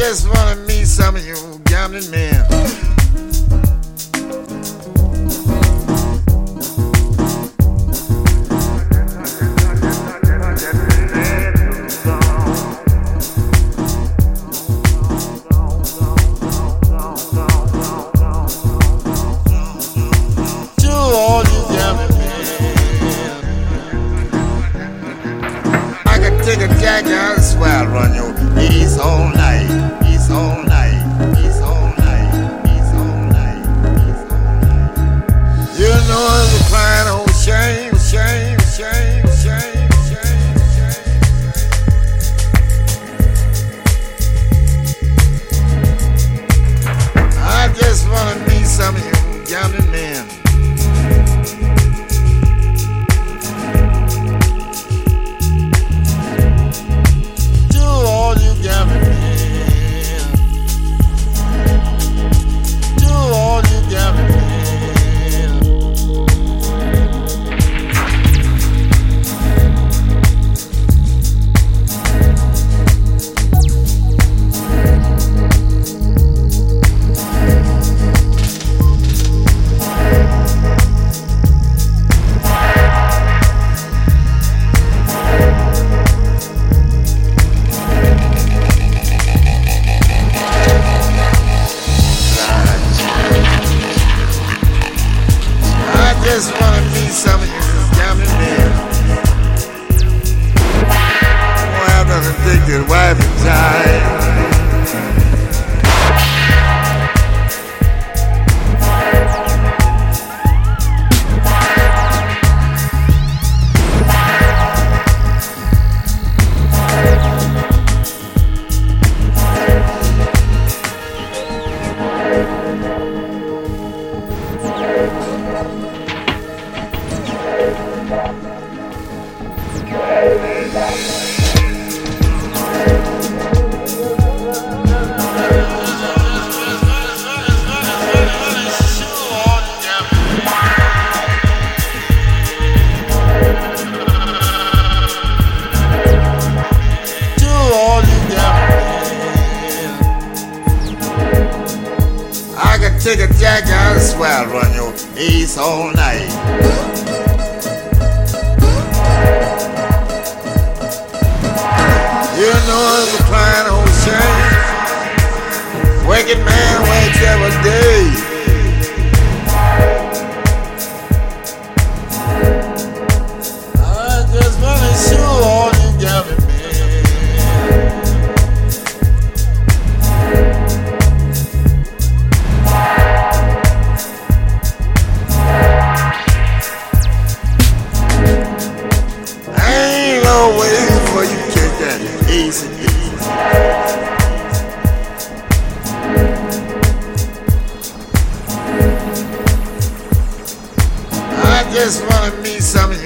just wanna meet some of you gambling men. Just wanna meet some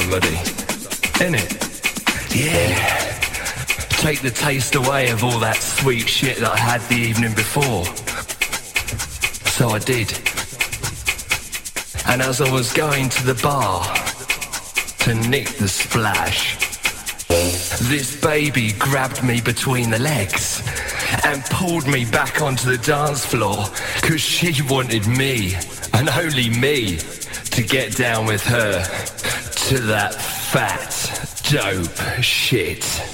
somebody. In it? Yeah. Take the taste away of all that sweet shit that I had the evening before. So I did. And as I was going to the bar to nick the splash, this baby grabbed me between the legs and pulled me back onto the dance floor because she wanted me and only me to get down with her to that fat, dope shit.